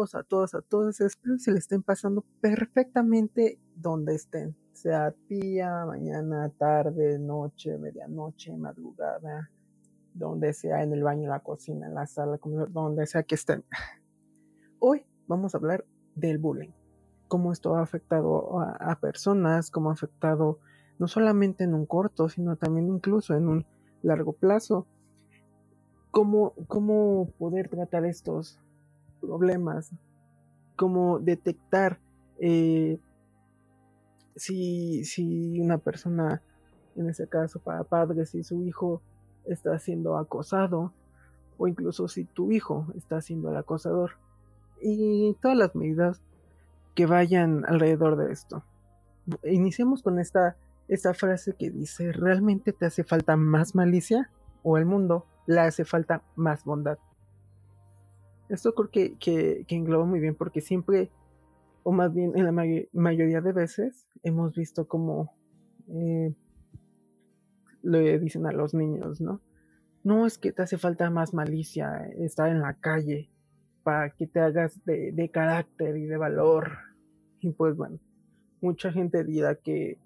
a todos, a todos, espero se le estén pasando perfectamente donde estén, sea día, mañana, tarde, noche, medianoche, madrugada, donde sea, en el baño, en la cocina, en la sala, donde sea que estén. Hoy vamos a hablar del bullying, cómo esto ha afectado a, personas, cómo ha afectado no solamente en un corto, sino también incluso en un largo plazo. Cómo, cómo poder tratar estos problemas, cómo detectar eh, si, si una persona, en ese caso para padres, si su hijo está siendo acosado o incluso si tu hijo está siendo el acosador y todas las medidas que vayan alrededor de esto. Iniciemos con esta, esta frase que dice, ¿realmente te hace falta más malicia o el mundo le hace falta más bondad? Esto creo que, que, engloba muy bien porque siempre, o más bien en la mayoría de veces, hemos visto como eh, le dicen a los niños, ¿no? No es que te hace falta más malicia, estar en la calle, para que te hagas de, carácter y de valor. Y pues bueno, mucha gente dirá que,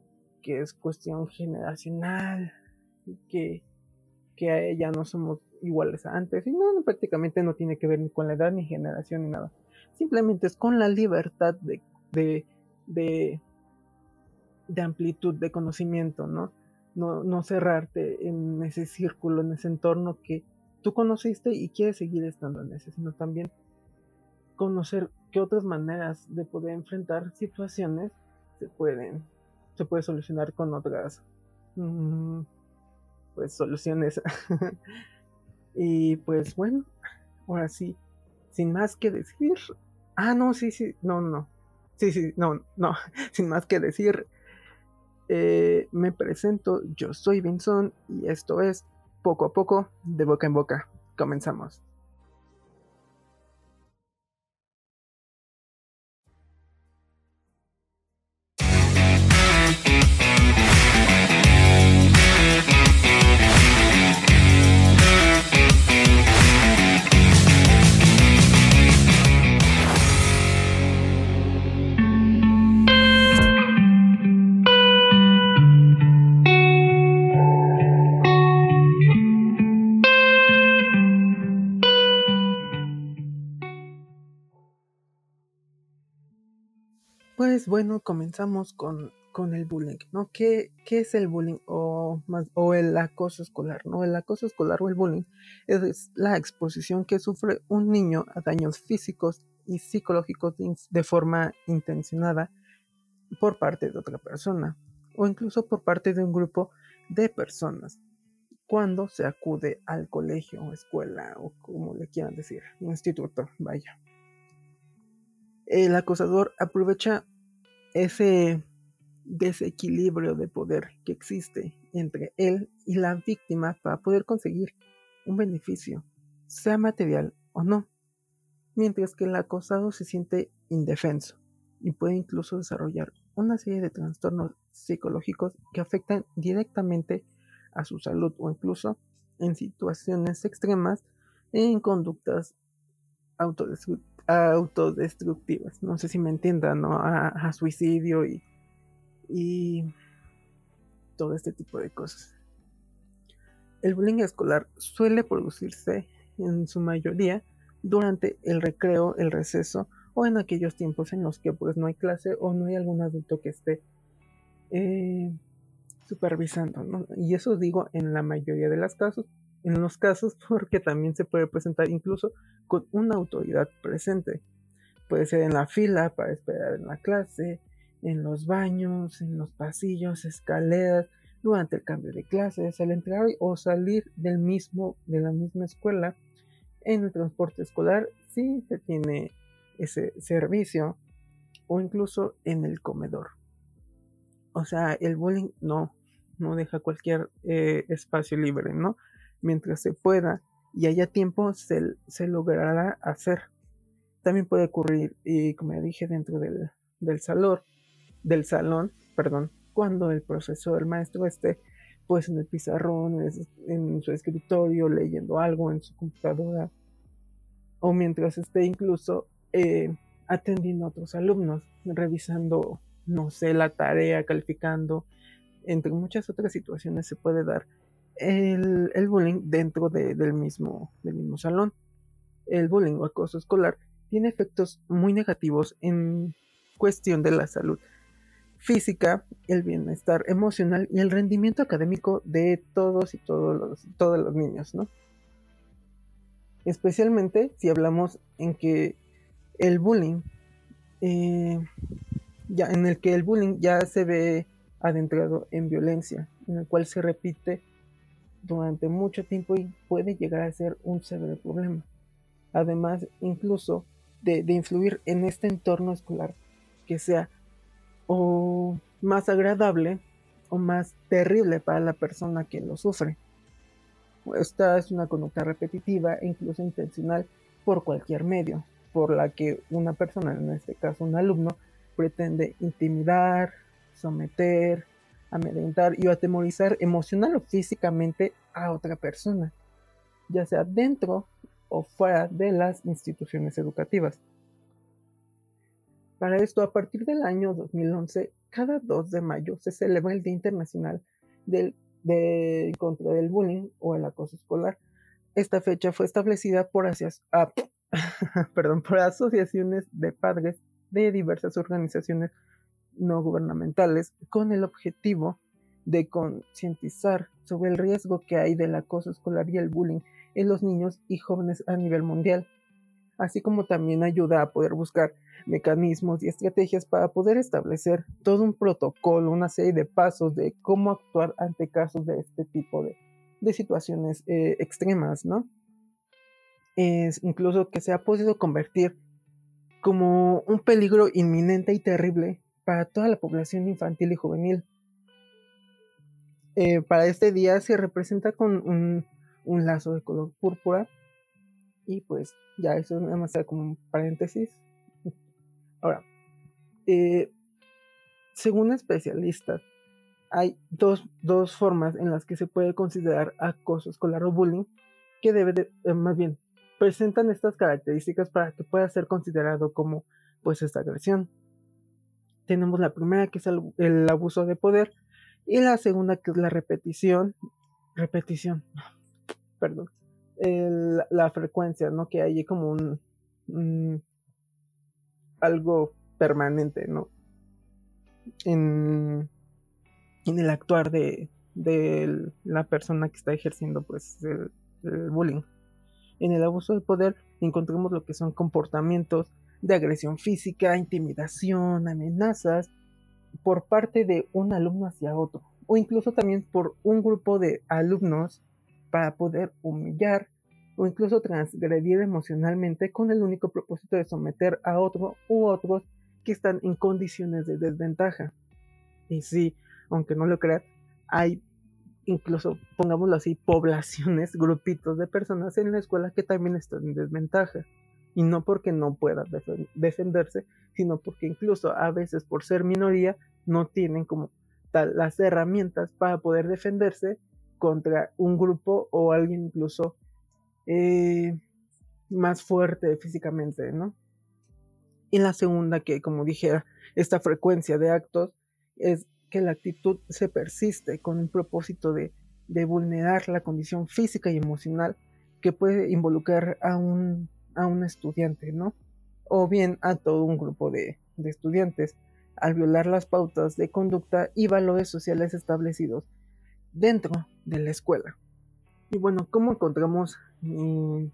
que es cuestión generacional, que, que ya no somos iguales a antes. Y no, prácticamente no tiene que ver ni con la edad, ni generación, ni nada. Simplemente es con la libertad de, de, de, de amplitud de conocimiento, ¿no? No, no cerrarte en ese círculo, en ese entorno que tú conociste y quieres seguir estando en ese, sino también conocer qué otras maneras de poder enfrentar situaciones se pueden se puede solucionar con otras mm, pues soluciones. Y pues bueno ahora sí sin más que decir. Ah no sí sí no no sí sí no no sin más que decir eh, me presento yo soy Vinson y esto es poco a poco de boca en boca. Comenzamos Pues bueno, comenzamos con, el bullying, ¿no? ¿Qué, ¿Qué, es el bullying o, más, o el acoso escolar, ¿no? El acoso escolar o el bullying es la exposición que sufre un niño a daños físicos y psicológicos de forma intencionada por parte de otra persona o incluso por parte de un grupo de personas cuando se acude al colegio o escuela o como le quieran decir, instituto, vaya. El acosador aprovecha ese desequilibrio de poder que existe entre él y la víctima para poder conseguir un beneficio, sea material o no, mientras que el acosado se siente indefenso y puede incluso desarrollar una serie de trastornos psicológicos que afectan directamente a su salud o incluso en situaciones extremas en conductas autodestructivas autodestructivas. No sé si me entiendan, ¿no? A, suicidio y, y todo este tipo de cosas. El bullying escolar suele producirse en su mayoría durante el recreo, el receso o en aquellos tiempos en los que pues no hay clase o no hay algún adulto que esté eh, supervisando. Y eso digo en la mayoría de los casos, en los casos porque también se puede presentar incluso con una autoridad presente. Puede ser en la fila para esperar en la clase, en los baños, en los pasillos, escaleras, durante el cambio de clases, al entrar o salir del mismo, de la misma escuela, en el transporte escolar, si se tiene ese servicio, o incluso en el comedor. O sea, el bullying no, no deja cualquier eh, espacio libre, ¿no? Mientras se pueda y haya tiempo, se, logrará hacer. También puede ocurrir, y como ya dije, dentro del, salón, del salón, perdón, cuando el profesor, el maestro esté pues en el pizarrón, en su escritorio, leyendo algo en su computadora, o mientras esté incluso eh, atendiendo a otros alumnos, revisando, no sé, la tarea, calificando, entre muchas otras situaciones se puede dar el, bullying dentro del, mismo, del mismo salón. El bullying o acoso escolar tiene efectos muy negativos en cuestión de la salud física, el bienestar emocional y el rendimiento académico de todos y todos los, todos los niños, ¿no? Especialmente si hablamos en que el bullying, eh, ya, en el que el bullying ya se ve adentrado en violencia, en el cual se repite durante mucho tiempo y puede llegar a ser un severo problema. Además, incluso de, de influir en este entorno escolar que sea o más agradable o más terrible para la persona que lo sufre. Esta es una conducta repetitiva e incluso intencional por cualquier medio, por la que una persona, en este caso un alumno, pretende intimidar, someter, amedrentar y atemorizar emocional o físicamente a otra persona, ya sea dentro o fuera de las instituciones educativas. Para esto, a partir del año 2011, cada 2 de mayo se celebra el Día Internacional de, contra el bullying o el acoso escolar. Esta fecha fue establecida por, ah, asociaciones de padres de diversas organizaciones no gubernamentales con el objetivo de concientizar sobre el riesgo que hay del acoso escolar y el bullying en los niños y jóvenes a nivel mundial, así como también ayuda a poder buscar mecanismos y estrategias para poder establecer todo un protocolo, una serie de pasos de cómo actuar ante casos de este tipo de, situaciones eh, extremas, ¿no? Es incluso que se ha podido convertir como un peligro inminente y terrible para toda la población infantil y juvenil. Eh, para este día se representa con un, un lazo de color púrpura y pues ya eso es nada más como un paréntesis Ahora, eh, según especialistas, hay dos, formas en las que se puede considerar acoso escolar o bullying que debe de, eh, más bien, presentan estas características para que pueda ser considerado como pues esta agresión. Tenemos la primera que es el, abuso de poder y la segunda que es la repetición, repetición, perdón, la frecuencia, ¿no? Que hay como un algo permanente, ¿no? En, en el actuar de, de, la persona que está ejerciendo pues el, bullying. En el abuso de poder encontramos lo que son comportamientos de agresión física, intimidación, amenazas por parte de un alumno hacia otro, o incluso también por un grupo de alumnos para poder humillar, o incluso transgredir emocionalmente con el único propósito de someter a otro u otros que están en condiciones de desventaja. Y sí, aunque no lo crean, hay incluso, pongámoslo así, poblaciones, grupitos de personas en la escuela que también están en desventaja. Y no porque no puedan defenderse, sino porque incluso a veces por ser minoría no tienen como tal las herramientas para poder defenderse contra un grupo o alguien incluso eh, más fuerte físicamente, ¿no? Y la segunda, que como dijera, esta frecuencia de actos es que la actitud se persiste con el propósito de, vulnerar la condición física y emocional que puede involucrar a un, a un estudiante, ¿no? O bien a todo un grupo de, estudiantes al violar las pautas de conducta y valores sociales establecidos dentro de la escuela. Y bueno, ¿cómo encontramos mm,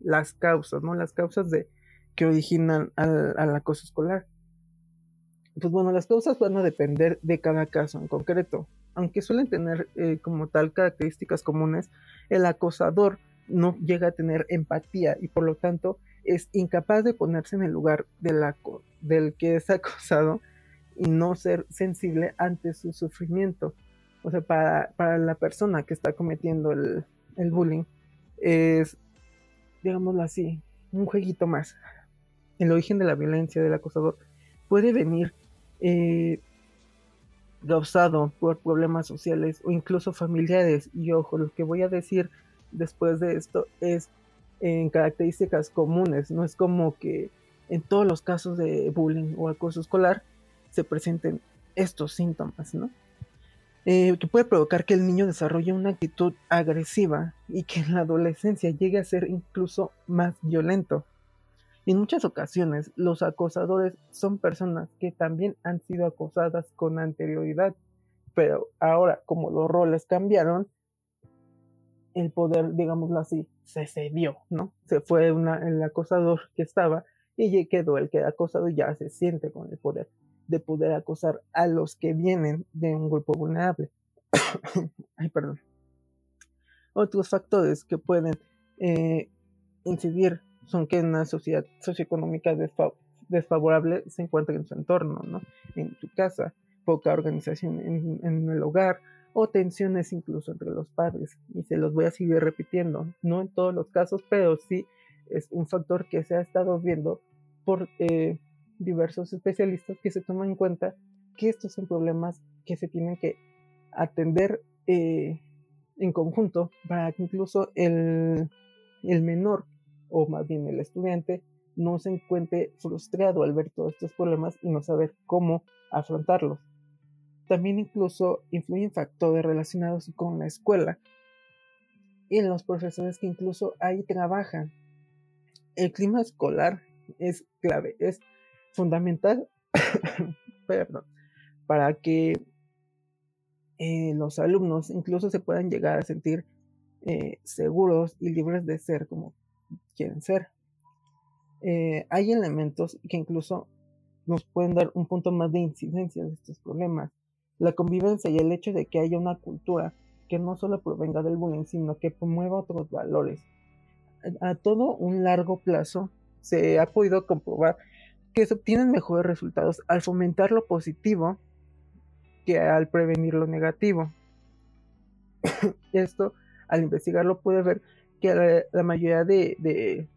las causas, ¿no? Las causas de que originan al, acoso escolar. Pues bueno, las causas van a depender de cada caso en concreto. Aunque suelen tener eh, como tal características comunes, el acosador no llega a tener empatía y por lo tanto es incapaz de ponerse en el lugar del, que es acosado y no ser sensible ante su sufrimiento. O sea, para, la persona que está cometiendo el, bullying, es, digámoslo así, un jueguito más. El origen de la violencia del acosador puede venir eh, causado por problemas sociales o incluso familiares. Y ojo, lo que voy a decir después de esto es en características comunes. No es como que en todos los casos de bullying o acoso escolar se presenten estos síntomas, ¿no? Eh, que puede provocar que el niño desarrolle una actitud agresiva y que en la adolescencia llegue a ser incluso más violento. En muchas ocasiones, los acosadores son personas que también han sido acosadas con anterioridad, pero ahora, como los roles cambiaron, el poder, digámoslo así, se cedió, ¿no? Se fue el acosador que estaba y quedó el que acosado ya se siente con el poder de poder acosar a los que vienen de un grupo vulnerable. Ay, perdón. Otros factores que pueden eh, incidir son que una sociedad socioeconómica desfavorable se encuentra en su entorno, ¿no? En tu casa, poca organización en, en, el hogar o tensiones incluso entre los padres. Y se los voy a seguir repitiendo, no en todos los casos, pero sí es un factor que se ha estado viendo por eh, diversos especialistas que se toman en cuenta que estos son problemas que se tienen que atender eh, en conjunto para que incluso el, el menor o más bien el estudiante no se encuentre frustrado al ver todos estos problemas y no saber cómo afrontarlos. También incluso influyen factores relacionados con la escuela y los profesores que incluso ahí trabajan. El clima escolar es clave, es fundamental perdón, para que eh, los alumnos incluso se puedan llegar a sentir eh, seguros y libres de ser como quieren ser. Eh, hay elementos que incluso nos pueden dar un punto más de incidencia de estos problemas. La convivencia y el hecho de que haya una cultura que no solo provenga del bullying, sino que promueva otros valores. A todo un largo plazo se ha podido comprobar que se obtienen mejores resultados al fomentar lo positivo que al prevenir lo negativo. Esto, al investigarlo, puede ver que la, mayoría de,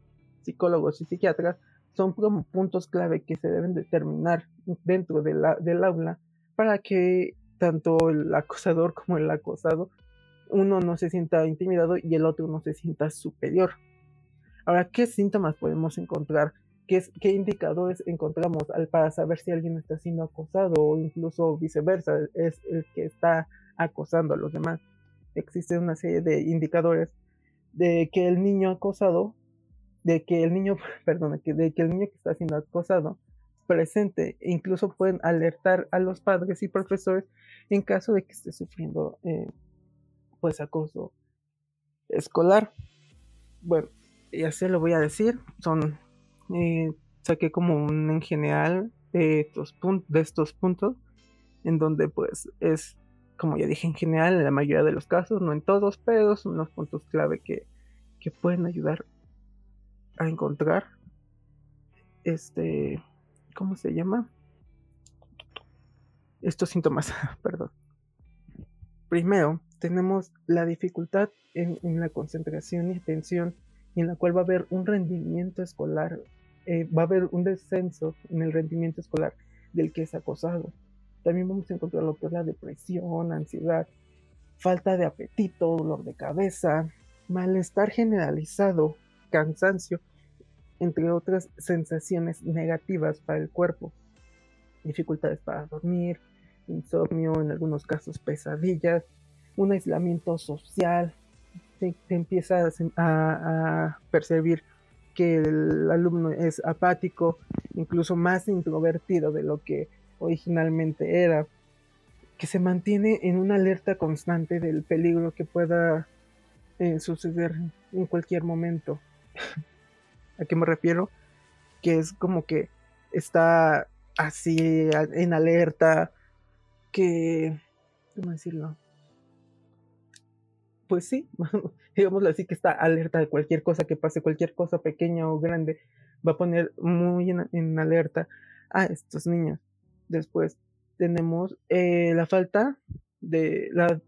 psicólogos y psiquiatras son como puntos clave que se deben determinar dentro del aula para que tanto el acosador como el acosado, uno no se sienta intimidado y el otro no se sienta superior. Ahora, ¿qué síntomas podemos encontrar? ¿Qué, indicadores encontramos para saber si alguien está siendo acosado o incluso viceversa, es el que está acosando a los demás? Existe una serie de indicadores de que el niño acosado, de que el niño, perdón, de que el niño que está siendo acosado presente e incluso pueden alertar a los padres y profesores en caso de que esté sufriendo eh, pues acoso escolar. Bueno, ya se lo voy a decir, son eh, saqué como un en general de estos, de estos puntos en donde pues es como ya dije, en general, en la mayoría de los casos, no en todos, pero son los puntos clave que, que pueden ayudar a encontrar este, ¿cómo se llama? Estos síntomas, perdón. Primero, tenemos la dificultad en, la concentración y atención, en la cual va a haber un rendimiento escolar, eh, va a haber un descenso en el rendimiento escolar del que es acosado. También vamos a encontrar lo que es la depresión, ansiedad, falta de apetito, dolor de cabeza, malestar generalizado, cansancio, entre otras sensaciones negativas para el cuerpo, dificultades para dormir, insomnio, en algunos casos pesadillas, un aislamiento social, se, empieza a, percibir que el alumno es apático, incluso más introvertido de lo que originalmente era, que se mantiene en una alerta constante del peligro que pueda eh, suceder en cualquier momento. ¿A qué me refiero? Que es como que está así en alerta, que... ¿Cómo decirlo? Pues sí, digámoslo así, que está alerta de cualquier cosa que pase, cualquier cosa pequeña o grande, va a poner muy en alerta a estos niños. Después tenemos eh, la falta de las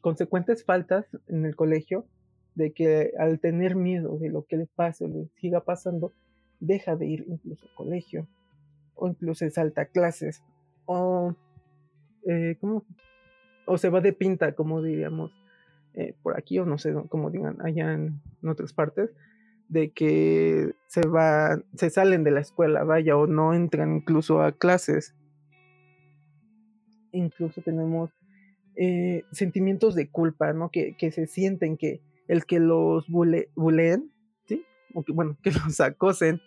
consecuentes faltas en el colegio de que al tener miedo de lo que le pase o le siga pasando, deja de ir incluso al colegio o incluso salta clases o, eh, o se va de pinta, como diríamos eh, por aquí o no sé cómo digan allá en otras partes, de que se va, se salen de la escuela, vaya, o no entran incluso a clases. Incluso tenemos eh, sentimientos de culpa, ¿no? Que, que, se sienten que el que los buleen, ¿sí? O que, bueno, que los acosen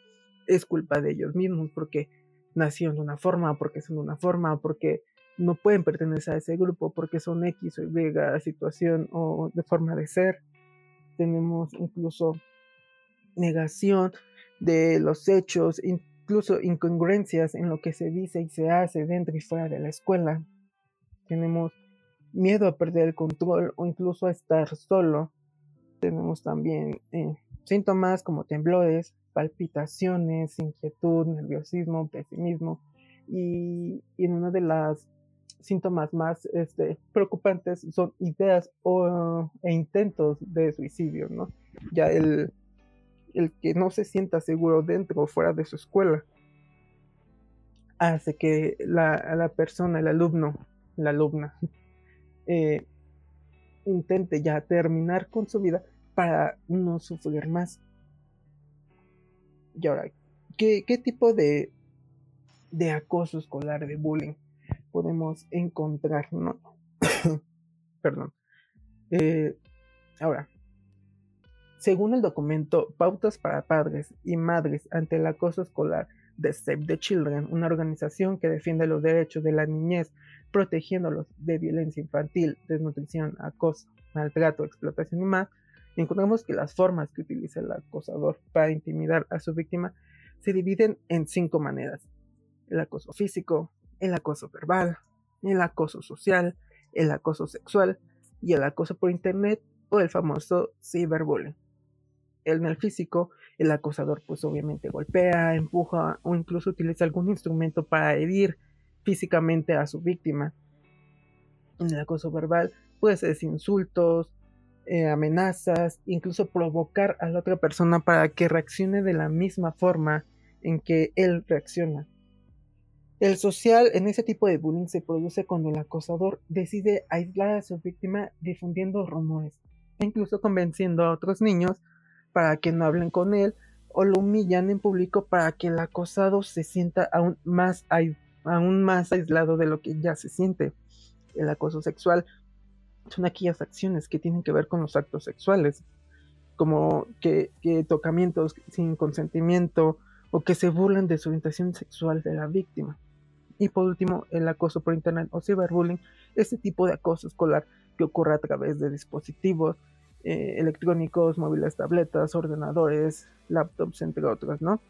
es culpa de ellos mismos porque nacieron de una forma, porque son de una forma, porque no pueden pertenecer a ese grupo, porque son X o Y situación o de forma de ser. Tenemos incluso negación de los hechos, incluso incongruencias en lo que se dice y se hace dentro y fuera de la escuela. Tenemos miedo a perder el control o incluso a estar solo. Tenemos también eh, síntomas como temblores, palpitaciones, inquietud, nerviosismo, pesimismo y, en una de las síntomas más este, preocupantes son ideas o, e intentos de suicidio, ¿no? Ya el, el que no se sienta seguro dentro o fuera de su escuela hace que la, la persona, el alumno, la alumna, eh, intente ya terminar con su vida para no sufrir más. Y ahora, ¿qué, tipo de, de acoso escolar, de bullying podemos encontrar? ¿no? Perdón. Eh, ahora, según el documento Pautas para Padres y Madres ante el Acoso Escolar de Save the Children, una organización que defiende los derechos de la niñez, protegiéndolos de violencia infantil, desnutrición, acoso, maltrato, explotación y más, encontramos que las formas que utiliza el acosador para intimidar a su víctima se dividen en cinco maneras. El acoso físico, el acoso verbal, el acoso social, el acoso sexual y el acoso por internet o el famoso cyberbullying en el físico, el acosador pues obviamente golpea, empuja o incluso utiliza algún instrumento para herir físicamente a su víctima. En el acoso verbal puede ser insultos, eh, amenazas, incluso provocar a la otra persona para que reaccione de la misma forma en que él reacciona. El social en ese tipo de bullying se produce cuando el acosador decide aislar a su víctima difundiendo rumores e incluso convenciendo a otros niños para que no hablen con él o lo humillan en público para que el acosado se sienta aún más, aún más aislado de lo que ya se siente. El acoso sexual son aquellas acciones que tienen que ver con los actos sexuales, como que, tocamientos sin consentimiento o que se burlan de su orientación sexual de la víctima. Y por último, el acoso por internet o ciberbullying, este tipo de acoso escolar que ocurre a través de dispositivos eh, electrónicos, móviles, tabletas, ordenadores, laptops, entre otros, ¿no?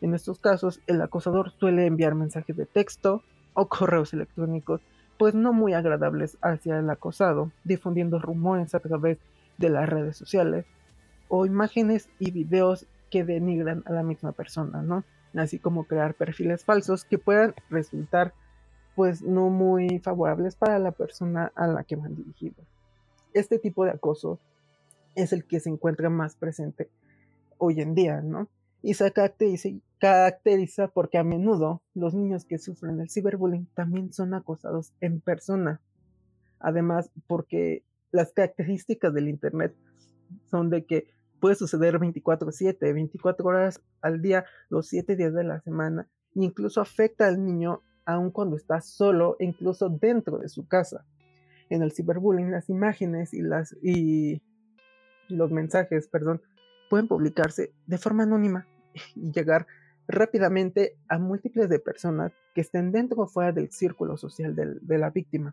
En estos casos, el acosador suele enviar mensajes de texto o correos electrónicos, pues no muy agradables hacia el acosado, difundiendo rumores a través de las redes sociales o imágenes y videos que denigran a la misma persona, ¿no? Así como crear perfiles falsos que puedan resultar pues no muy favorables para la persona a la que van dirigidos. Este tipo de acoso es el que se encuentra más presente hoy en día, ¿no? Y se caracteriza, porque a menudo los niños que sufren el ciberbullying también son acosados en persona. Además, porque las características del Internet son de que puede suceder 24/7, 24 horas al día, los 7 días de la semana, e incluso afecta al niño aun cuando está solo, incluso dentro de su casa. En el ciberbullying, las imágenes y, las, los mensajes, perdón, pueden publicarse de forma anónima y llegar rápidamente a múltiples de personas que estén dentro o fuera del círculo social de la víctima.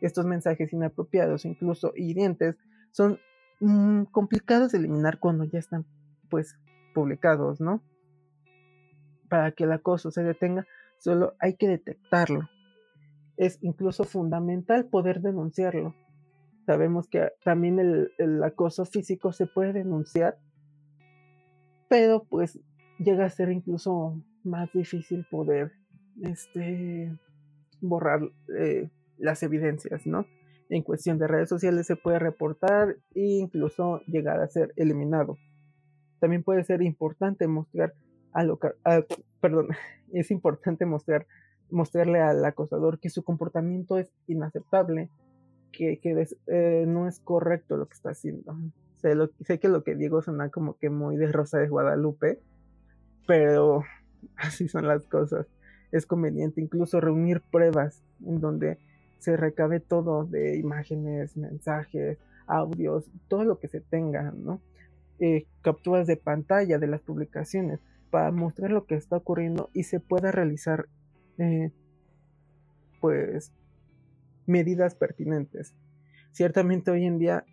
Estos mensajes inapropiados, incluso hirientes, son mm, complicados de eliminar cuando ya están, pues, publicados, ¿no? Para que el acoso se detenga, solo hay que detectarlo. Es incluso fundamental poder denunciarlo. Sabemos que también el, acoso físico se puede denunciar, pero pues llega a ser incluso más difícil poder este, borrar eh, las evidencias, ¿no? En cuestión de redes sociales se puede reportar e incluso llegar a ser eliminado. También puede ser importante mostrar a lo perdón, es importante mostrar mostrarle al acosador que su comportamiento es inaceptable que, eh, no es correcto lo que está haciendo. Sé, sé que lo que digo suena como que muy de Rosa de Guadalupe, pero así son las cosas. Es conveniente incluso reunir pruebas en donde se recabe todo de imágenes, mensajes, audios, todo lo que se tenga, ¿no? Eh, capturas de pantalla de las publicaciones para mostrar lo que está ocurriendo y se pueda realizar eh, pues medidas pertinentes. Ciertamente hoy en día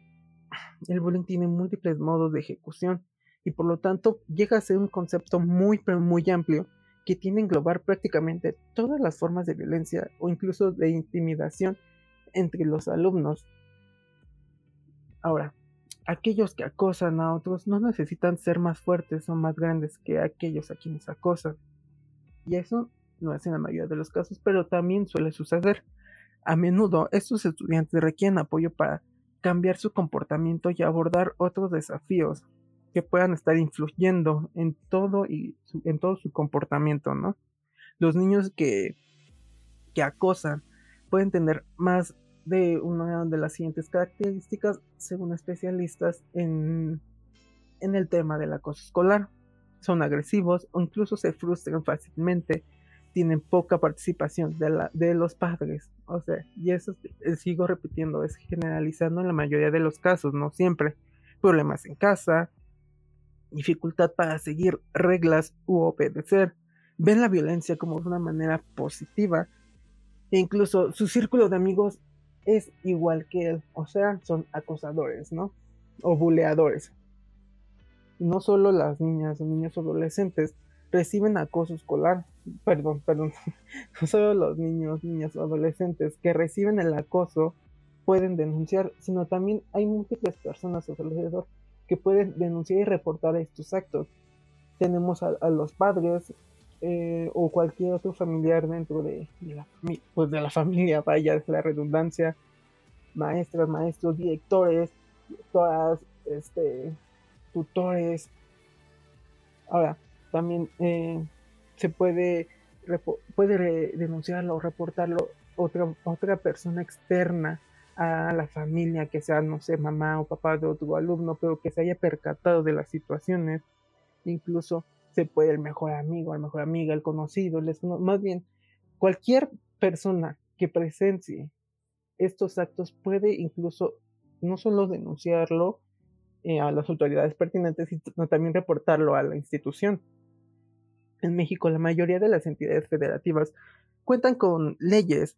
el bullying tiene múltiples modos de ejecución y por lo tanto llega a ser un concepto muy pero muy amplio que tiene que englobar prácticamente todas las formas de violencia o incluso de intimidación entre los alumnos. Ahora, aquellos que acosan a otros no necesitan ser más fuertes o más grandes que aquellos a quienes acosan. Y eso no es en la mayoría de los casos, pero también suele suceder. A menudo estos estudiantes requieren apoyo para cambiar su comportamiento y abordar otros desafíos que puedan estar influyendo en todo y en todo su comportamiento, ¿no? Los niños que, que acosan pueden tener más de una de las siguientes características según especialistas en, en el tema del acoso escolar. Son agresivos o incluso se frustran fácilmente, tienen poca participación de, la, de los padres. O sea, y eso eh, sigo repitiendo, es generalizando en la mayoría de los casos, no siempre. Problemas en casa, dificultad para seguir reglas u obedecer, ven la violencia como una manera positiva e incluso su círculo de amigos es igual que él, o sea, son acosadores, ¿no? O buleadores. No solo las niñas o niños adolescentes reciben acoso escolar, perdón, perdón, no solo los niños, niñas o adolescentes que reciben el acoso pueden denunciar, sino también hay múltiples personas a su alrededor que pueden denunciar y reportar estos actos. Tenemos a, los padres eh, o cualquier otro familiar dentro de, la, pues de la familia, vaya, la redundancia, maestras, maestros, directores, todas, este, tutores. Ahora, también eh, se puede, puede denunciarlo o reportarlo otra, otra persona externa a la familia, que sea, no sé, mamá o papá de otro alumno, pero que se haya percatado de las situaciones, incluso se puede el mejor amigo, la mejor amiga, el conocido, más bien cualquier persona que presencie estos actos puede incluso no solo denunciarlo eh, a las autoridades pertinentes, sino también reportarlo a la institución. En México, la mayoría de las entidades federativas cuentan con leyes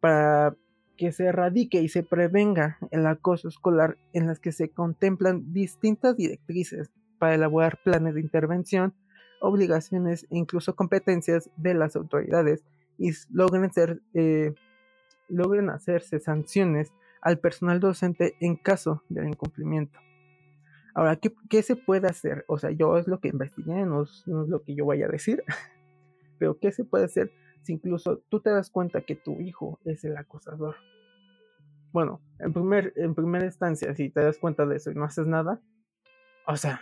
para que se erradique y se prevenga el acoso escolar en las que se contemplan distintas directrices para elaborar planes de intervención, obligaciones e incluso competencias de las autoridades y logren, ser, eh, logren hacerse sanciones al personal docente en caso del incumplimiento. Ahora, ¿qué, se puede hacer? O sea, yo es lo que investigué, no es, no es lo que yo vaya a decir, pero ¿qué se puede hacer si incluso tú te das cuenta que tu hijo es el acosador. Bueno, en, primer, en primera instancia, si te das cuenta de eso y no haces nada, o sea,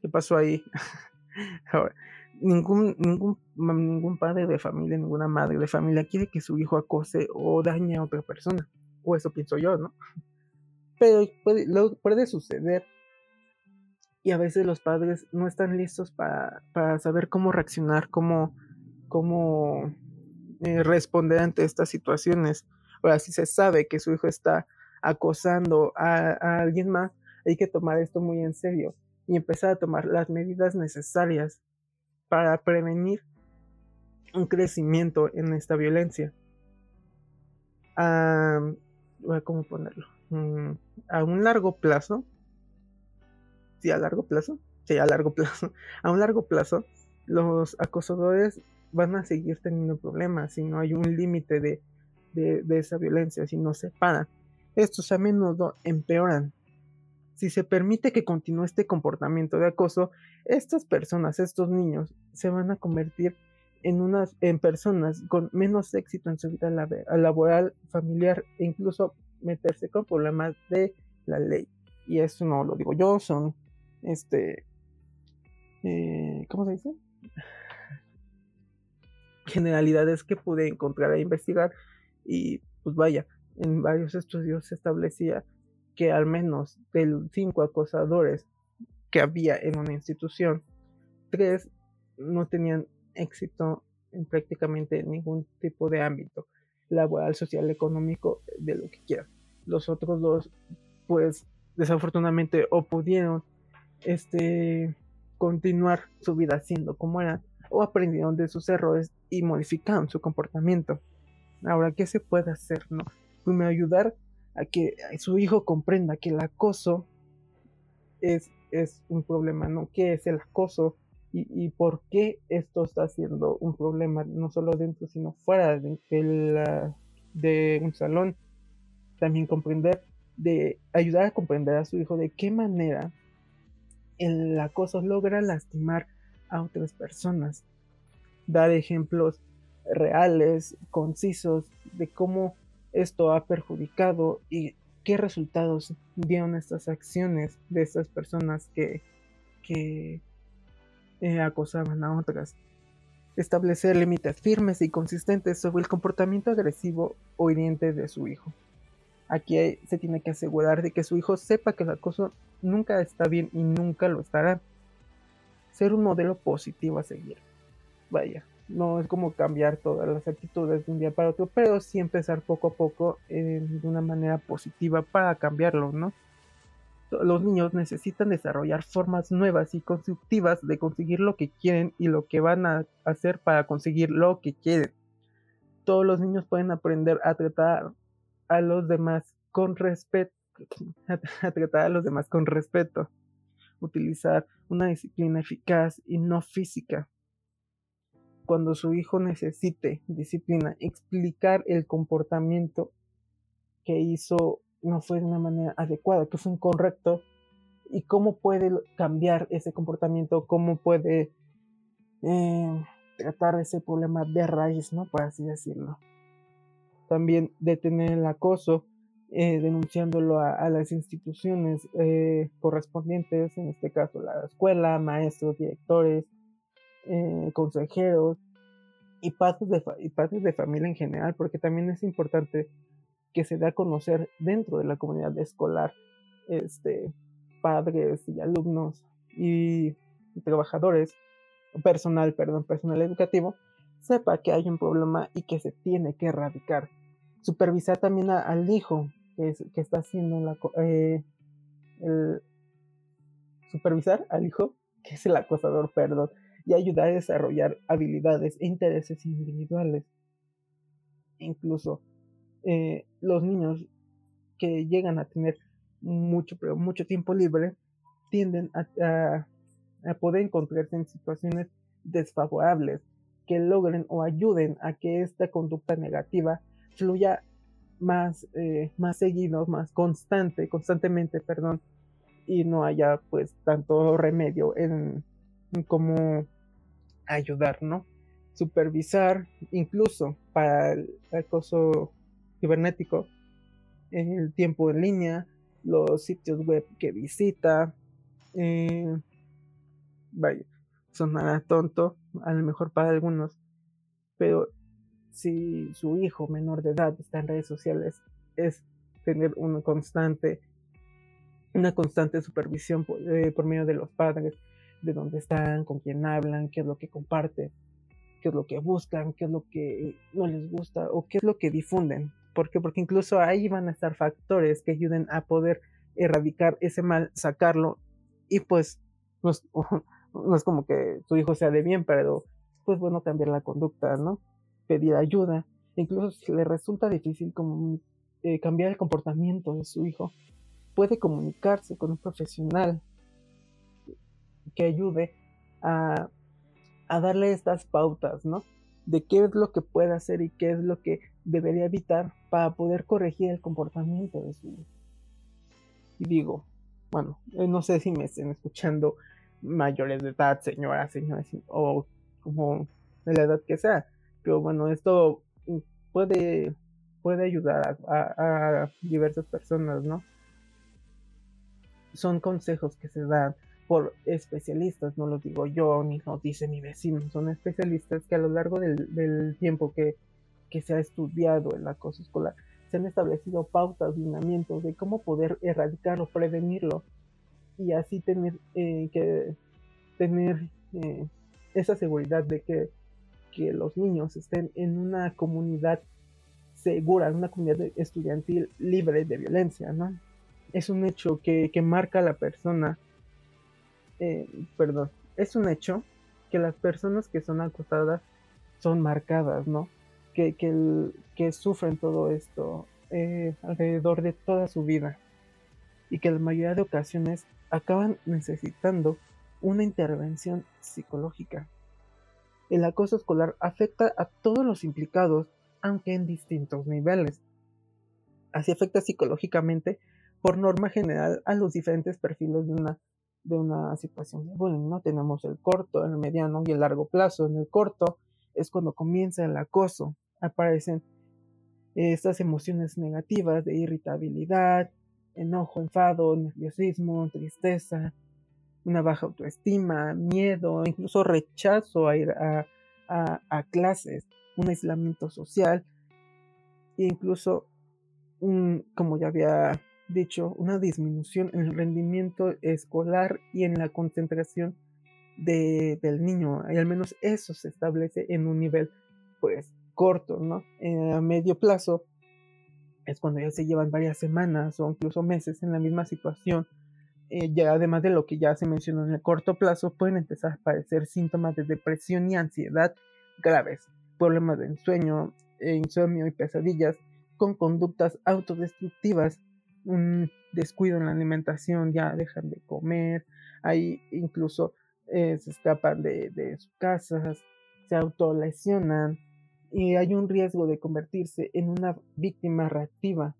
¿qué pasó ahí? ningún, ningún, ningún padre de familia, ninguna madre de familia quiere que su hijo acose o dañe a otra persona. O eso pienso yo, ¿no? Pero puede, puede suceder. Y a veces los padres no están listos para, para saber cómo reaccionar, cómo cómo eh, responder ante estas situaciones. Ahora, si se sabe que su hijo está acosando a, alguien más, hay que tomar esto muy en serio y empezar a tomar las medidas necesarias para prevenir un crecimiento en esta violencia. a ¿Cómo ponerlo? Mm, a un largo plazo. Sí, a largo plazo. Sí, a largo plazo. A un largo plazo, los acosadores van a seguir teniendo problemas si no hay un límite de, esa violencia, si no se paran. Estos a menudo empeoran. Si se permite que continúe este comportamiento de acoso, estas personas, estos niños, se van a convertir en, unas, en personas con menos éxito en su vida laboral, familiar e incluso meterse con problemas de la ley. Y eso no lo digo yo, son, este, eh, ¿cómo se dice? generalidades que pude encontrar e investigar y pues vaya, en varios estudios se establecía que al menos de cinco acosadores que había en una institución, tres no tenían éxito en prácticamente ningún tipo de ámbito laboral, social, económico, de lo que quieran. Los otros dos, pues desafortunadamente o pudieron este continuar su vida siendo como eran o aprendieron de sus errores y modificaron su comportamiento. Ahora, ¿qué se puede hacer? No? Primero ayudar a que su hijo comprenda que el acoso es, es un problema, ¿no? ¿Qué es el acoso? Y, por qué esto está siendo un problema, no solo dentro, sino fuera de, de un salón. También comprender, de ayudar a comprender a su hijo de qué manera el acoso logra lastimar a otras personas. Dar ejemplos reales, concisos, de cómo esto ha perjudicado y qué resultados dieron estas acciones de estas personas que, eh, acosaban a otras. Establecer límites firmes y consistentes sobre el comportamiento agresivo o hiriente de su hijo. Aquí se tiene que asegurar de que su hijo sepa que el acoso nunca está bien y nunca lo estará. Ser un modelo positivo a seguir. Vaya, no es como cambiar todas las actitudes de un día para otro, pero sí empezar poco a poco de una manera positiva para cambiarlo, ¿no? Los niños necesitan desarrollar formas nuevas y constructivas de conseguir lo que quieren y lo que van a hacer para conseguir lo que quieren. Todos los niños pueden aprender a tratar a los demás con respeto, a tratar a los demás con respeto, utilizar una disciplina eficaz y no física cuando su hijo necesite disciplina, explicar el comportamiento que hizo no fue de una manera adecuada, que fue incorrecto, y cómo puede cambiar ese comportamiento, cómo puede eh, tratar ese problema de raíz, ¿no? Por así decirlo. También detener el acoso, eh, denunciándolo a, las instituciones eh, correspondientes, en este caso la escuela, maestros, directores, eh, consejeros y padres, de y padres de familia en general, porque también es importante que se dé a conocer dentro de la comunidad escolar, este, padres y alumnos y, trabajadores, personal, perdón, personal educativo, sepa que hay un problema y que se tiene que erradicar. Supervisar también al hijo que, que está haciendo la, eh, el, supervisar al hijo que es el acosador, perdón, y ayudar a desarrollar habilidades e intereses individuales. Incluso eh, los niños que llegan a tener mucho, pero mucho tiempo libre tienden a, a, poder encontrarse en situaciones desfavorables que logren o ayuden a que esta conducta negativa fluya más, eh, más seguido, más constante, constantemente, perdón, y no haya pues tanto remedio en, cómo ayudar, ¿no? Supervisar, incluso para el acoso cibernético, el tiempo en línea, los sitios web que visita. Eh, vaya, sonará tonto, a lo mejor para algunos, pero si su hijo menor de edad está en redes sociales, es tener una constante, una constante supervisión por eh, medio de los padres, de dónde están, con quién hablan, qué es lo que comparten, qué es lo que buscan, qué es lo que no les gusta o qué es lo que difunden. ¿Por qué? Porque incluso ahí van a estar factores que ayuden a poder erradicar ese mal, sacarlo y pues no es, no es como que tu hijo sea de bien, pero pues bueno cambiar la conducta, ¿no? Pedir ayuda. Incluso si le resulta difícil eh, cambiar el comportamiento de su hijo, puede comunicarse con un profesional que ayude a, darle estas pautas, ¿no? De qué es lo que puede hacer y qué es lo que debería evitar para poder corregir el comportamiento de su hijo. Y digo, bueno, eh, no sé si me estén escuchando mayores de edad, señoras, señores, o como de la edad que sea, pero bueno, esto puede, puede ayudar a, diversas personas, ¿no? Son consejos que se dan por especialistas, no lo digo yo ni lo dice mi vecino, son especialistas que a lo largo del, tiempo que, se ha estudiado el acoso escolar se han establecido pautas, lineamientos de cómo poder erradicarlo, prevenirlo y así tener eh, que tener eh, esa seguridad de que, que, los niños estén en una comunidad segura, en una comunidad estudiantil libre de violencia, ¿no? Es un hecho que, que marca a la persona, eh, perdón, es un hecho que las personas que son acosadas son marcadas, ¿no? Que, que, que sufren todo esto eh, alrededor de toda su vida y que la mayoría de ocasiones acaban necesitando una intervención psicológica. El acoso escolar afecta a todos los implicados, aunque en distintos niveles. Así afecta psicológicamente, por norma general, a los diferentes perfiles de una, de una situación de bullying. ¿no? Tenemos el corto, el mediano y el largo plazo. En el corto es cuando comienza el acoso. Aparecen estas emociones negativas de irritabilidad, enojo, enfado, nerviosismo, tristeza, una baja autoestima, miedo, incluso rechazo a ir a, clases, un aislamiento social, e incluso, un, como ya había dicho, una disminución en el rendimiento escolar y en la concentración del niño. Y al menos eso se establece en un nivel, pues, corto, ¿no? a medio plazo es cuando ya se llevan varias semanas o incluso meses en la misma situación. Eh, ya además de lo que ya se mencionó en el corto plazo, pueden empezar a aparecer síntomas de depresión y ansiedad graves, problemas de ensueño, eh, insomnio y pesadillas, con conductas autodestructivas, un descuido en la alimentación, ya dejan de comer, ahí incluso eh, se escapan de, de sus casas, se autolesionan, y hay un riesgo de convertirse en una víctima reactiva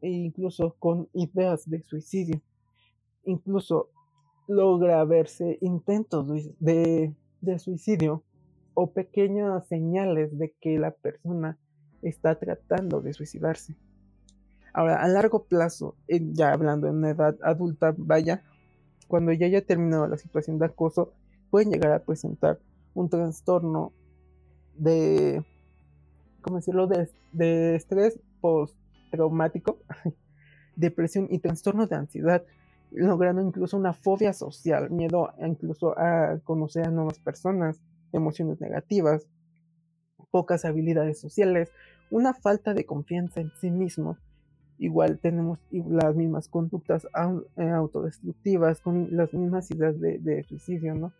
e incluso con ideas de suicidio. Incluso logra verse intentos de, de suicidio o pequeñas señales de que la persona está tratando de suicidarse. Ahora, a largo plazo, ya hablando en una edad adulta, vaya, cuando ya haya terminado la situación de acoso, pueden llegar a presentar un trastorno de, ¿cómo decirlo?, de, de estrés postraumático, depresión y trastorno de ansiedad, logrando incluso una fobia social, miedo incluso a conocer a nuevas personas, emociones negativas, pocas habilidades sociales, una falta de confianza en sí mismo. Igual tenemos las mismas conductas eh, autodestructivas, con las mismas ideas de, suicidio, ¿no?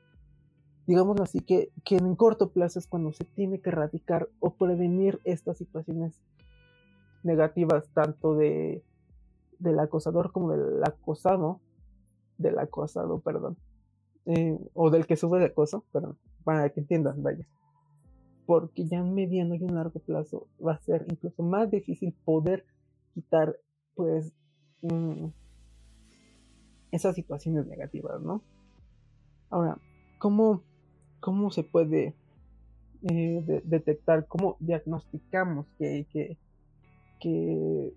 digámoslo así, que, que en corto plazo es cuando se tiene que erradicar o prevenir estas situaciones negativas, tanto de, del acosador como del acosado, del acosado, perdón, eh, o del que sufre de acoso, perdón, para que entiendan, vaya. Porque ya en mediano y en largo plazo va a ser incluso más difícil poder quitar, pues, esas situaciones negativas, ¿no? Ahora, ¿cómo, cómo se puede eh, detectar, cómo diagnosticamos que, que, que,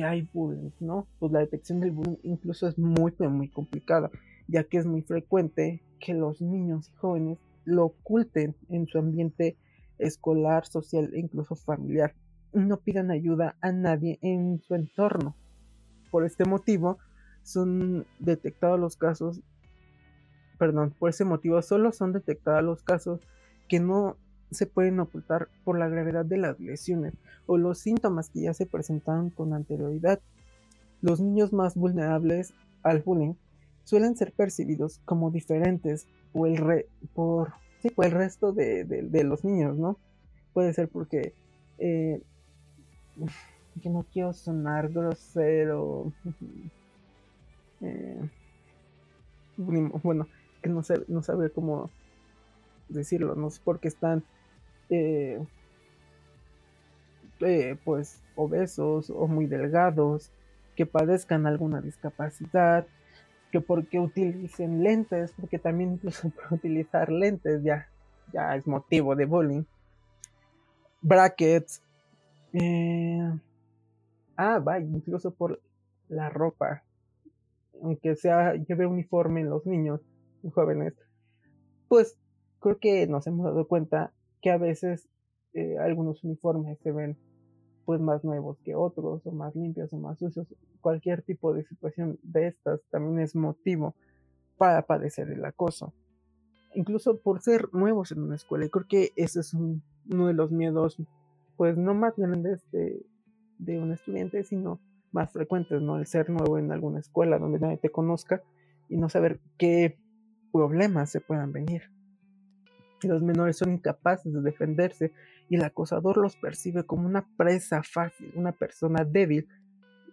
hay bullying, ¿no? Pues la detección del bullying incluso es muy, muy complicada, ya que es muy frecuente que los niños y jóvenes lo oculten en su ambiente escolar, social e incluso familiar. No pidan ayuda a nadie en su entorno. Por este motivo, son detectados los casos perdón, por ese motivo solo son detectados los casos que no se pueden ocultar por la gravedad de las lesiones o los síntomas que ya se presentaron con anterioridad. Los niños más vulnerables al bullying suelen ser percibidos como diferentes por el, por, el resto de, los niños, ¿no? Puede ser porque eh, que no quiero sonar grosero. Eh, bueno, que no, sé, no sabe cómo decirlo, no sé por qué están eh, eh, pues obesos o muy delgados, que padezcan alguna discapacidad, que porque utilicen lentes, porque también incluso por utilizar lentes ya, ya es motivo de bullying. Brackets. Eh, ah, va, incluso por la ropa. Aunque sea lleve uniforme en los niños, jóvenes, pues creo que nos hemos dado cuenta que a veces eh, algunos uniformes se ven pues más nuevos que otros, o más limpios o más sucios. Cualquier tipo de situación de estas también es motivo para padecer el acoso. Incluso por ser nuevos en una escuela. Y creo que ese es uno de los miedos, pues no más grandes de, de un estudiante, sino más frecuentes, ¿no? El ser nuevo en alguna escuela donde nadie te conozca y no saber qué problemas se puedan venir. Los menores son incapaces de defenderse y el acosador los percibe como una presa fácil, una persona débil,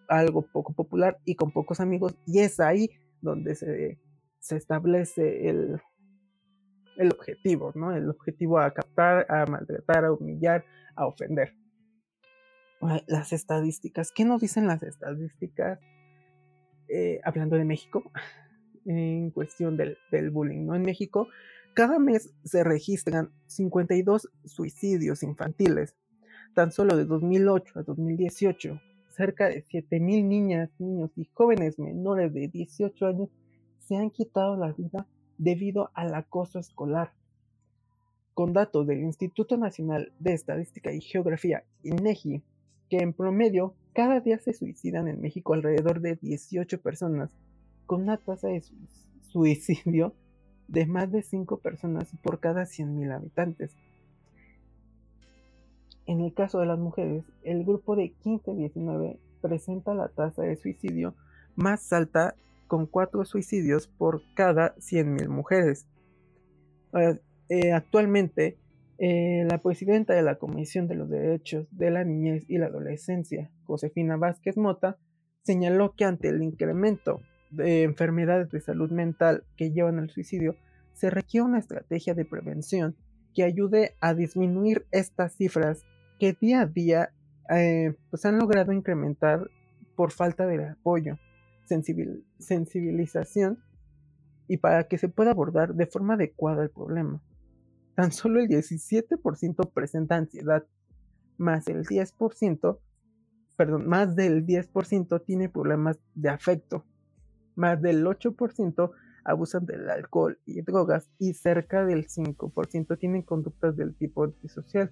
algo poco popular y con pocos amigos. Y es ahí donde se, se establece el, el objetivo, ¿no? El objetivo a captar, a maltratar, a humillar, a ofender. Las estadísticas, ¿qué nos dicen las estadísticas? Eh, hablando de México, en cuestión del, del bullying, ¿no? En México, cada mes se registran 52 suicidios infantiles. Tan solo de 2008 a 2018, cerca de 7.000 niñas, niños y jóvenes menores de 18 años se han quitado la vida debido al acoso escolar. Con datos del Instituto Nacional de Estadística y Geografía, INEGI, que en promedio cada día se suicidan en México alrededor de 18 personas, con una tasa de suicidio de más de 5 personas por cada 100.000 habitantes. En el caso de las mujeres, el grupo de 15-19 presenta la tasa de suicidio más alta con 4 suicidios por cada 100.000 mujeres. Eh, actualmente, eh, la presidenta de la Comisión de los Derechos de la Niñez y la Adolescencia, Josefina Vázquez Mota, señaló que ante el incremento de enfermedades de salud mental que llevan al suicidio, se requiere una estrategia de prevención que ayude a disminuir estas cifras que día a día eh, pues han logrado incrementar por falta de apoyo, sensibilización y para que se pueda abordar de forma adecuada el problema. Tan solo el 17% presenta ansiedad, más el 10%, perdón, más del 10% tiene problemas de afecto, más del 8% abusan del alcohol y drogas y cerca del 5% tienen conductas del tipo antisocial.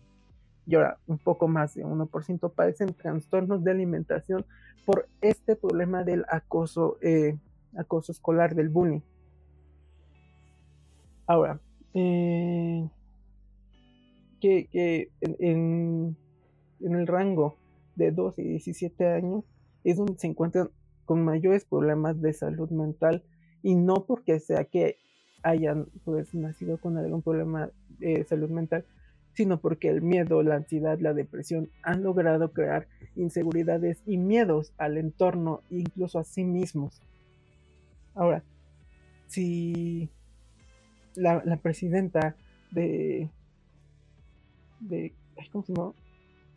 Y ahora un poco más de 1% padecen trastornos de alimentación por este problema del acoso, eh, acoso escolar, del bullying. Ahora, eh, que, en, en, el rango de 12 y 17 años es donde se encuentran con mayores problemas de salud mental y no porque sea que hayan pues nacido con algún problema de salud mental, sino porque el miedo, la ansiedad, la depresión han logrado crear inseguridades y miedos al entorno, incluso a sí mismos. Ahora, si la, la presidenta de, de ¿cómo se llama?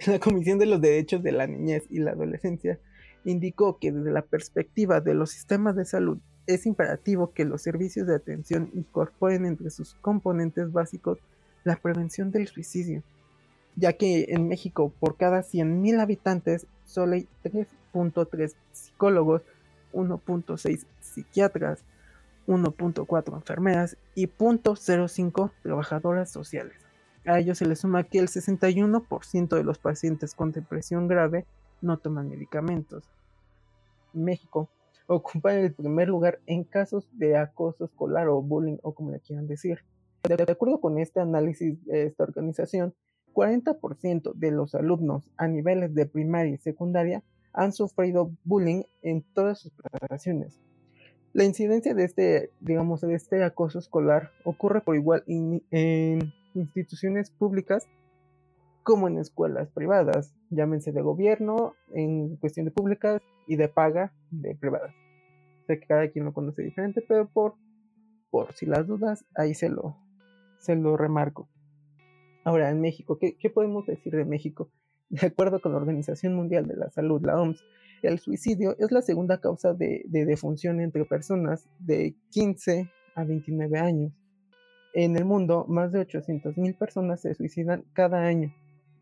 la Comisión de los Derechos de la Niñez y la Adolescencia indicó que desde la perspectiva de los sistemas de salud es imperativo que los servicios de atención incorporen entre sus componentes básicos la prevención del suicidio, ya que en México por cada 100.000 habitantes solo hay 3.3 psicólogos, 1.6 psiquiatras, 1.4 enfermeras y 0.05 trabajadoras sociales. A ello se le suma que el 61% de los pacientes con depresión grave no toman medicamentos. México ocupa el primer lugar en casos de acoso escolar o bullying o como le quieran decir. De, acuerdo con este análisis de esta organización, 40% de los alumnos a niveles de primaria y secundaria han sufrido bullying en todas sus preparaciones. La incidencia de este, digamos, de este acoso escolar ocurre por igual en instituciones públicas como en escuelas privadas, llámense de gobierno, en cuestión de públicas y de paga de privadas. Sé que cada quien lo conoce diferente, pero por, por si las dudas, ahí se lo, se lo remarco. Ahora, en México, ¿qué, ¿qué, podemos decir de México? De acuerdo con la Organización Mundial de la Salud, la OMS, el suicidio es la segunda causa de, de defunción entre personas de 15 a 29 años. En el mundo, más de 800.000 personas se suicidan cada año.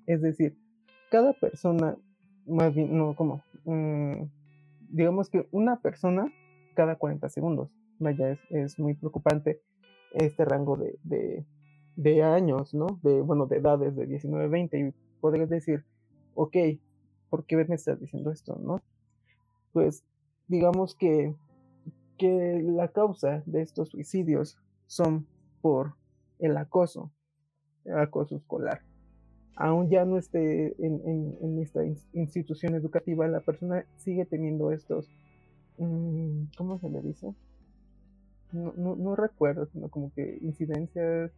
Es decir, cada persona, más bien, no, como, mm, digamos que una persona cada 40 segundos. Vaya, es, muy preocupante este rango de, de, de, años, ¿no? De, bueno, de edades de 19, 20. Y podrías decir, ok, ¿por qué me estás diciendo esto, no? Pues digamos que, que la causa de estos suicidios son por el acoso, el acoso escolar. Aún ya no esté en, esta institución educativa, la persona sigue teniendo estos, mm, ¿cómo se le dice? No, recuerdo, sino como que incidencias,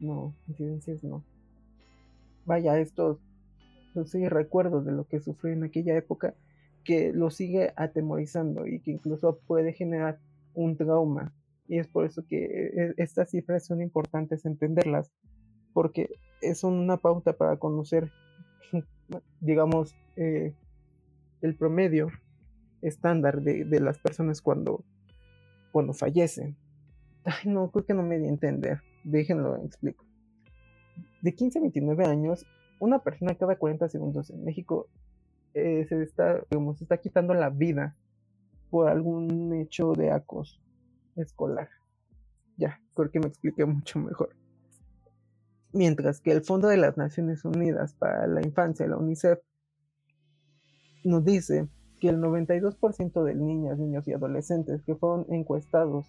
no, incidencias no. Vaya, estos, sí recuerdos de lo que sufrió en aquella época, que lo sigue atemorizando y que incluso puede generar un trauma y es por eso que eh, estas cifras son importantes entenderlas, porque es una pauta para conocer, digamos, eh, el promedio estándar de, las personas cuando, cuando fallecen. Ay, no, creo que no me di a entender. Déjenlo explico. De 15 a 29 años, una persona cada 40 segundos en México eh, se, está, se está quitando la vida por algún hecho de acoso escolar. Ya, porque me expliqué mucho mejor. Mientras que el Fondo de las Naciones Unidas para la Infancia, la UNICEF, nos dice que el 92% de niñas, niños y adolescentes que fueron encuestados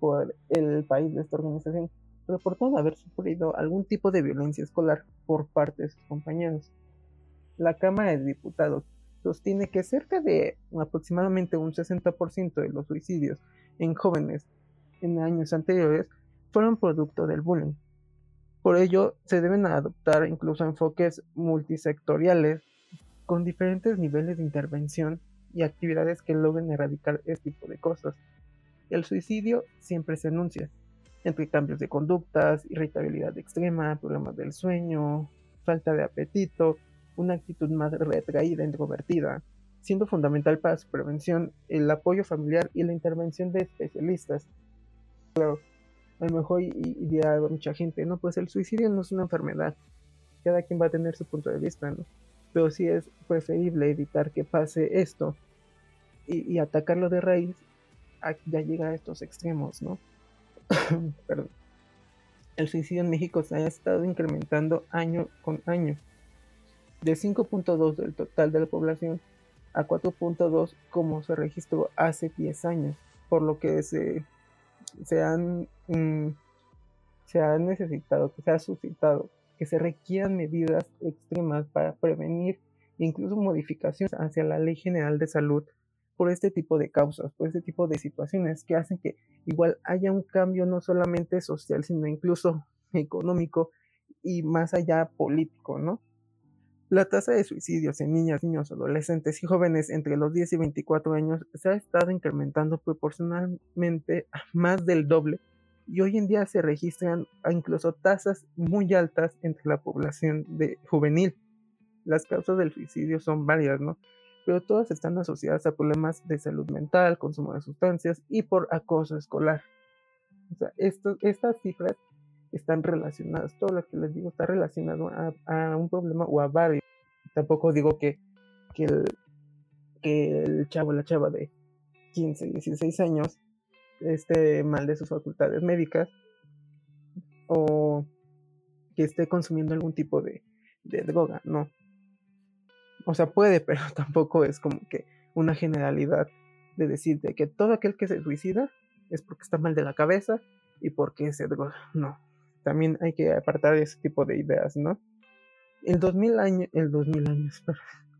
por el país de esta organización reportaron haber sufrido algún tipo de violencia escolar por parte de sus compañeros. La Cámara de Diputados sostiene que cerca de aproximadamente un 60% de los suicidios en jóvenes en años anteriores fueron producto del bullying. Por ello, se deben adoptar incluso enfoques multisectoriales con diferentes niveles de intervención y actividades que logren erradicar este tipo de cosas. El suicidio siempre se anuncia, entre cambios de conductas, irritabilidad extrema, problemas del sueño, falta de apetito, una actitud más retraída, introvertida, siendo fundamental para su prevención el apoyo familiar y la intervención de especialistas. A lo mejor y, dirá mucha gente, no, pues el suicidio no es una enfermedad, cada quien va a tener su punto de vista, ¿no? Pero sí es preferible evitar que pase esto y, atacarlo de raíz ya llegar a estos extremos, ¿no? Perdón. El suicidio en México se ha estado incrementando año con año. De 5.2 del total de la población a 4.2 como se registró hace 10 años, por lo que se, se, han, mm, se ha necesitado, que se ha suscitado que se requieran medidas extremas para prevenir incluso modificaciones hacia la Ley General de Salud por este tipo de causas, por este tipo de situaciones que hacen que igual haya un cambio no solamente social, sino incluso económico y más allá político, ¿no? La tasa de suicidios en niñas, niños, adolescentes y jóvenes entre los 10 y 24 años se ha estado incrementando proporcionalmente a más del doble y hoy en día se registran incluso tasas muy altas entre la población de juvenil. Las causas del suicidio son varias, ¿no? Pero todas están asociadas a problemas de salud mental, consumo de sustancias y por acoso escolar. O sea, estas cifras están relacionadas, todo lo que les digo está relacionado a, un problema o a varios. Tampoco digo que, que, el, que el chavo, la chava de 15, 16 años esté mal de sus facultades médicas o que esté consumiendo algún tipo de, de droga, no. O sea, puede, pero tampoco es como que una generalidad de decirte que todo aquel que se suicida es porque está mal de la cabeza y porque se droga. No, también hay que apartar ese tipo de ideas, ¿no? El 2000 año, el 2000 años,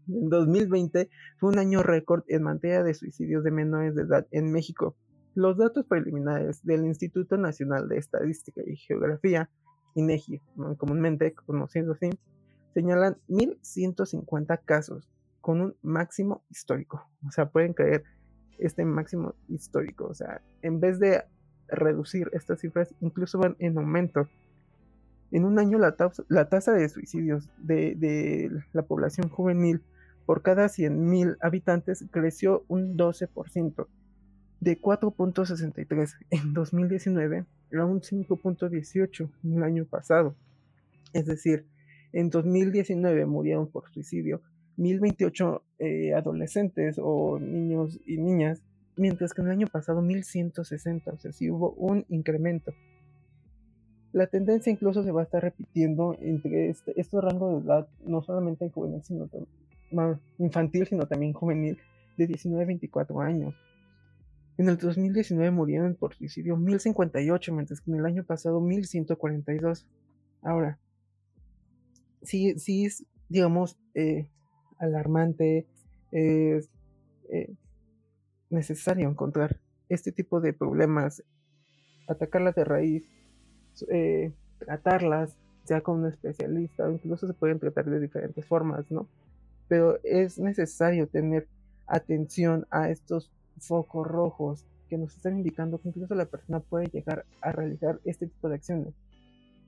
el 2020 fue un año récord en materia de suicidios de menores de edad en México. Los datos preliminares del Instituto Nacional de Estadística y Geografía, INEGI, comúnmente conocido así, señalan 1.150 casos con un máximo histórico. O sea, pueden creer este máximo histórico. O sea, en vez de reducir estas cifras, incluso van en aumento. En un año la, tasa de suicidios de, la población juvenil por cada 100.000 habitantes creció un 12%, de 4.63 en 2019 a un 5.18 el año pasado. Es decir, en 2019 murieron por suicidio 1028 eh, adolescentes o niños y niñas mientras que en el año pasado 1160, o sea, sí hubo un incremento. La tendencia incluso se va a estar repitiendo entre este, estos rangos de edad, no solamente en jóvenes, sino infantil, sino también juvenil, de 19 a 24 años. En el 2019 murieron por suicidio 1058, mientras que en el año pasado 1142. Ahora, sí, sí es, digamos, eh, alarmante, es eh, necesario encontrar este tipo de problemas, atacarlas de raíz, eh, tratarlas ya con un especialista, incluso se pueden tratar de diferentes formas, ¿no? Pero es necesario tener atención a estos focos rojos que nos están indicando que incluso la persona puede llegar a realizar este tipo de acciones.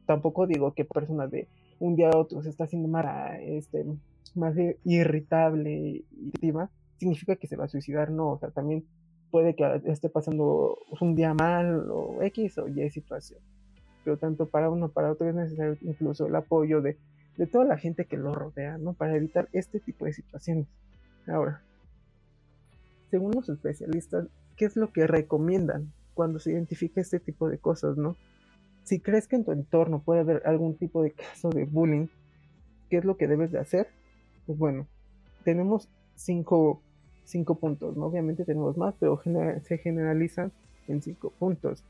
Tampoco digo que persona de un día a otro se está haciendo más, este, más irritable y significa que se va a suicidar, no, o sea, también puede que esté pasando un día mal o X o Y situación. Pero tanto para uno para otro es necesario incluso el apoyo de, de toda la gente que lo rodea, ¿no? Para evitar este tipo de situaciones. Ahora, según los especialistas, ¿qué es lo que recomiendan cuando se identifica este tipo de cosas, ¿no? Si crees que en tu entorno puede haber algún tipo de caso de bullying, ¿qué es lo que debes de hacer? Pues bueno, tenemos cinco cinco puntos, ¿no? Obviamente tenemos más, pero se generalizan en cinco puntos.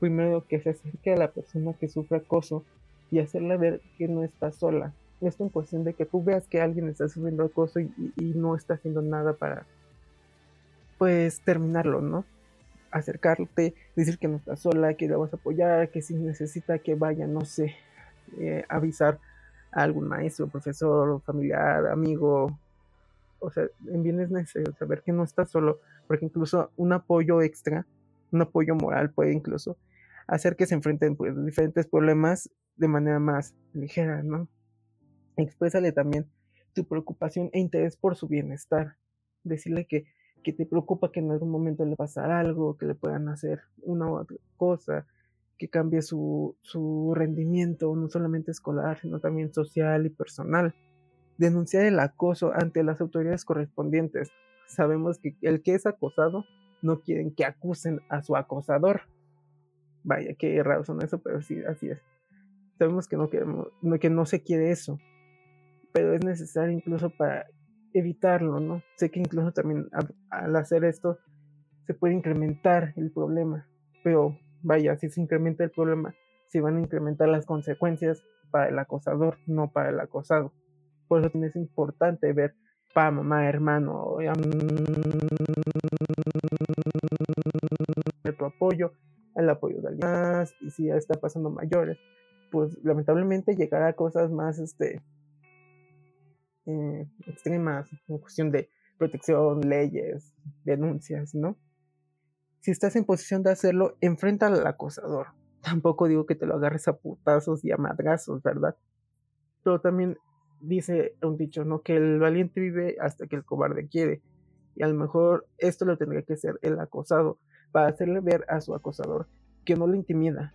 Primero, que se acerque a la persona que sufre acoso y hacerle ver que no está sola. Esto en cuestión de que tú veas que alguien está sufriendo acoso y, no está haciendo nada para, pues, terminarlo, ¿no? Acercarte, decir que no está sola, que la vas a apoyar, que si necesita que vaya, no sé, eh, avisar a algún maestro, profesor, familiar, amigo, o sea, en bien es necesario saber que no estás solo, porque incluso un apoyo extra, un apoyo moral puede incluso hacer que se enfrenten pues, diferentes problemas de manera más ligera, ¿no? Exprésale también tu preocupación e interés por su bienestar. Decirle que, que te preocupa que en algún momento le pasara algo, que le puedan hacer una u otra cosa, que cambie su, su rendimiento, no solamente escolar, sino también social y personal denunciar el acoso ante las autoridades correspondientes. Sabemos que el que es acosado no quieren que acusen a su acosador. Vaya, qué raro son eso, pero sí, así es. Sabemos que no, queremos, que no se quiere eso, pero es necesario incluso para evitarlo, ¿no? Sé que incluso también al hacer esto se puede incrementar el problema, pero vaya, si se incrementa el problema, se van a incrementar las consecuencias para el acosador, no para el acosado. Por eso es importante ver papá, mamá, hermano, tu apoyo, el apoyo de alguien más, y si ya está pasando mayores, pues lamentablemente llegará a cosas más este, eh, extremas, en cuestión de protección, leyes, denuncias, ¿no? Si estás en posición de hacerlo, enfrenta al acosador. Tampoco digo que te lo agarres a putazos y a madrazos, ¿verdad? Pero también dice un dicho, ¿no? Que el valiente vive hasta que el cobarde quiere. Y a lo mejor esto lo tendría que ser el acosado, para hacerle ver a su acosador que no le intimida.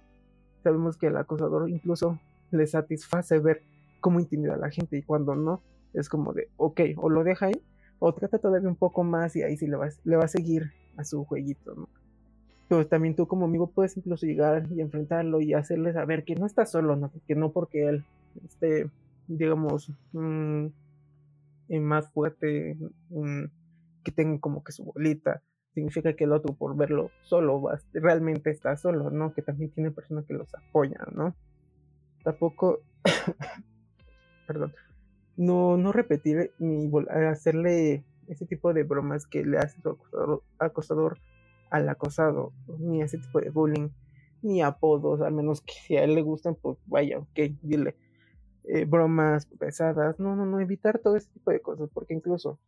Sabemos que el acosador incluso le satisface ver cómo intimida a la gente y cuando no, es como de, ok, o lo deja ahí, o trata todavía un poco más y ahí sí le va, le va a seguir a su jueguito, ¿no? Pero también tú como amigo puedes incluso llegar y enfrentarlo y hacerle saber que no está solo, ¿no? Que no porque él esté digamos, mm, más fuerte, mm, que tenga como que su bolita, significa que el otro por verlo solo realmente está solo, ¿no? Que también tiene personas que los apoyan, ¿no? Tampoco, perdón, no, no repetir ni hacerle ese tipo de bromas que le hace su acosador, acosador al acosado, ni ese tipo de bullying, ni apodos, al menos que si a él le gustan, pues vaya, ok, dile, eh, bromas pesadas, no, no, no, evitar todo ese tipo de cosas, porque incluso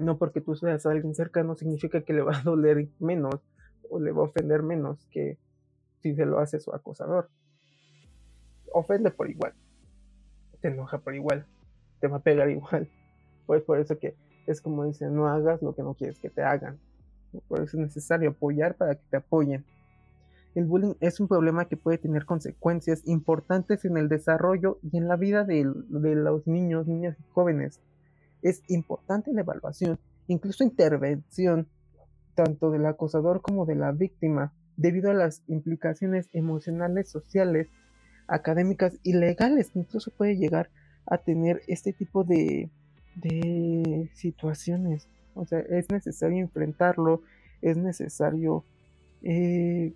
no porque tú seas alguien cercano significa que le va a doler menos o le va a ofender menos que si se lo hace su acosador. Ofende por igual, te enoja por igual, te va a pegar igual. Pues por eso que es como dicen, no hagas lo que no quieres que te hagan. Por eso es necesario apoyar para que te apoyen. El bullying es un problema que puede tener consecuencias importantes en el desarrollo y en la vida de, los niños, niñas y jóvenes. Es importante la evaluación, incluso intervención, tanto del acosador como de la víctima, debido a las implicaciones emocionales, sociales, académicas y legales que incluso puede llegar a tener este tipo de, de situaciones. O sea, es necesario enfrentarlo, es necesario, eh,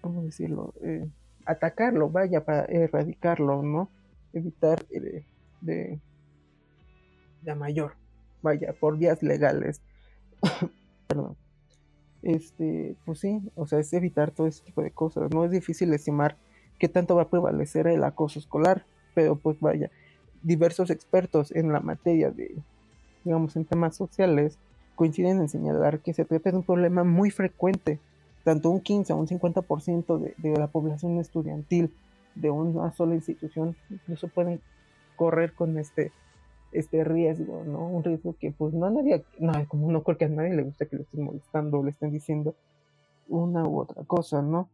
¿cómo decirlo? Eh, atacarlo, vaya, para erradicarlo, ¿no? Evitar eh, de, de mayor, vaya, por vías legales. Perdón. Este, pues sí, o sea, es evitar todo ese tipo de cosas. No es difícil estimar qué tanto va a prevalecer el acoso escolar, pero pues vaya, diversos expertos en la materia de, digamos, en temas sociales, coinciden en señalar que se trata de un problema muy frecuente. Tanto un 15 o un 50% de, de la población estudiantil de una sola institución incluso pueden correr con este este riesgo, ¿no? Un riesgo que pues no a nadie, no, como no creo que a nadie le gusta que lo estén molestando o le estén diciendo una u otra cosa, ¿no?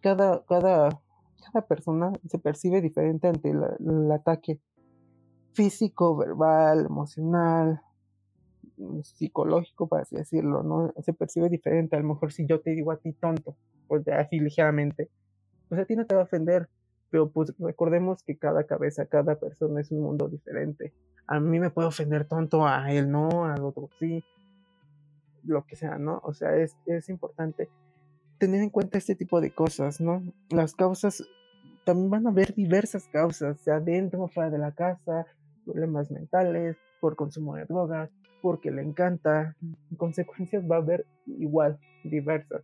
Cada, cada, cada persona se percibe diferente ante el ataque físico, verbal, emocional, psicológico, para así decirlo, ¿no? Se percibe diferente. A lo mejor si yo te digo a ti tonto, pues así ligeramente, pues a ti no te va a ofender, pero pues recordemos que cada cabeza, cada persona es un mundo diferente. A mí me puede ofender tonto, a él no, al otro sí, lo que sea, ¿no? O sea, es, es importante tener en cuenta este tipo de cosas, ¿no? Las causas, también van a haber diversas causas, sea dentro o fuera de la casa, problemas mentales, por consumo de drogas, porque le encanta, consecuencias va a haber igual, diversas.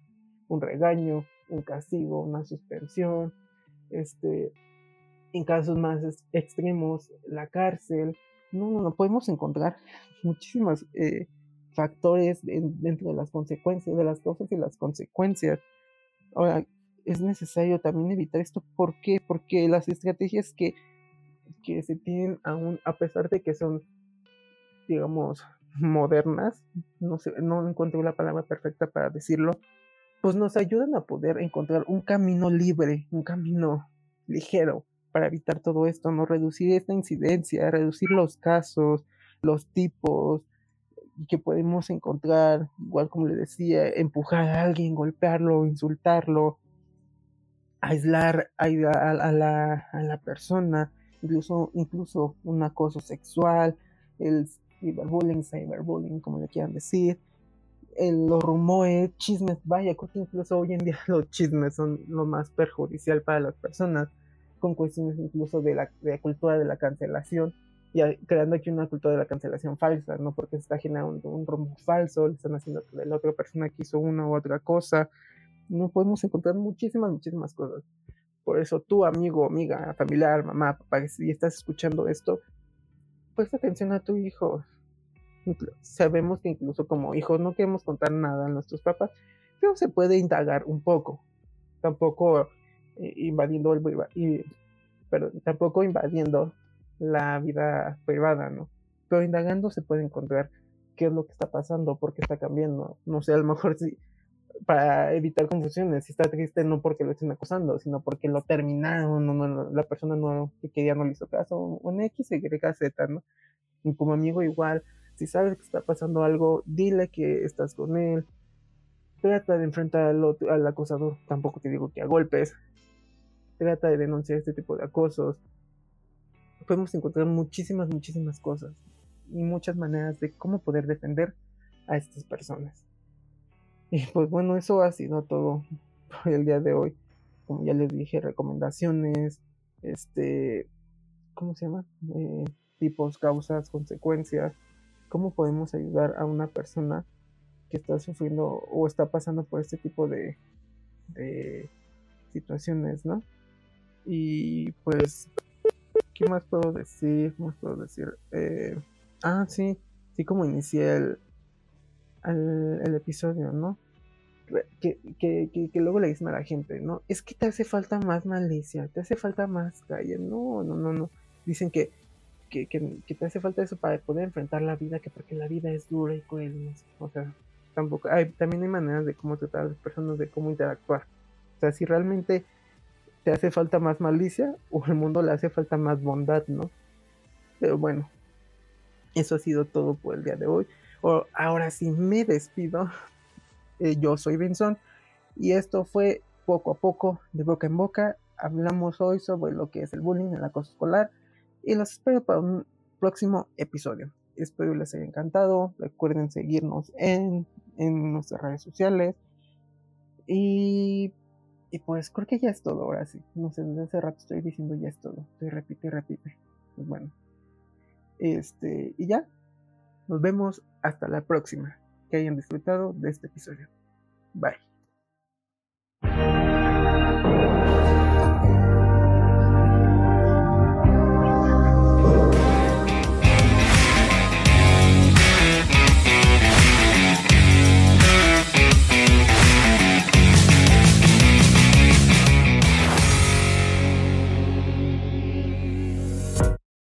Un regaño, un castigo, una suspensión, este, en casos más extremos, la cárcel. No, no, no, podemos encontrar muchísimos eh, factores dentro de las consecuencias, de las causas y las consecuencias. Ahora, es necesario también evitar esto. ¿Por qué? Porque las estrategias que, que se tienen aún, a pesar de que son, digamos, modernas, no, sé, no encuentro la palabra perfecta para decirlo, pues nos ayudan a poder encontrar un camino libre, un camino ligero para evitar todo esto, no reducir esta incidencia, reducir los casos, los tipos que podemos encontrar, igual como le decía, empujar a alguien, golpearlo, insultarlo, aislar a, la, a la persona, incluso, incluso un acoso sexual, el cyberbullying, cyberbullying, como le quieran decir, los rumores, chismes, vaya, creo que incluso hoy en día los chismes son lo más perjudicial para las personas, con cuestiones incluso de la, cultura de la cancelación, y creando aquí una cultura de la cancelación falsa, ¿no? Porque se está generando un rumor falso, le están haciendo que la otra persona que una u otra cosa. No podemos encontrar muchísimas, muchísimas cosas. Por eso tú, amigo, amiga, familiar, mamá, papá, si estás escuchando esto, presta atención a tu hijo, sabemos que incluso como hijos no queremos contar nada a nuestros papás, pero se puede indagar un poco, tampoco eh, invadiendo el y, pero tampoco invadiendo la vida privada, ¿no? Pero indagando se puede encontrar qué es lo que está pasando, por qué está cambiando, no sé, a lo mejor sí, para evitar confusiones, si está triste no porque lo estén acusando, sino porque lo terminaron, no, la persona no, que quería no le hizo caso, un X, Y, Z, ¿no? Y como amigo igual, si sabes que está pasando algo, dile que estás con él. Trata de enfrentar al, acosador. Tampoco te digo que a golpes. Trata de denunciar este tipo de acosos. Podemos encontrar muchísimas, muchísimas cosas y muchas maneras de cómo poder defender a estas personas. Y pues bueno, eso ha sido todo el día de hoy. Como ya les dije, recomendaciones, este, ¿cómo se llama? Eh, tipos, causas, consecuencias cómo podemos ayudar a una persona que está sufriendo o está pasando por este tipo de, de situaciones, ¿no? Y pues, ¿qué más puedo decir? ¿Qué más puedo decir? Eh, ah, sí, sí, como inicié el, episodio, ¿no? Que, que, que, luego le dicen a la gente, ¿no? Es que te hace falta más malicia, te hace falta más calle. No, no, no, no. Dicen que que, te hace falta eso para poder enfrentar la vida, que porque la vida es dura y cruel, o sea, tampoco, hay, también hay maneras de cómo tratar a las personas, de cómo interactuar, o sea, si realmente te hace falta más malicia o el mundo le hace falta más bondad, ¿no? Pero bueno, eso ha sido todo por el día de hoy. O, ahora sí me despido. Eh, yo soy Benson y esto fue poco a poco, de boca en boca. Hablamos hoy sobre lo que es el bullying, el acoso escolar y los espero para un próximo episodio. Espero les haya encantado. Recuerden seguirnos en, en nuestras redes sociales. Y, y, pues creo que ya es todo ahora sí. No sé, desde hace rato estoy diciendo ya es todo. Estoy repite y repite. Pues bueno. Este, y ya. Nos vemos hasta la próxima. Que hayan disfrutado de este episodio. Bye.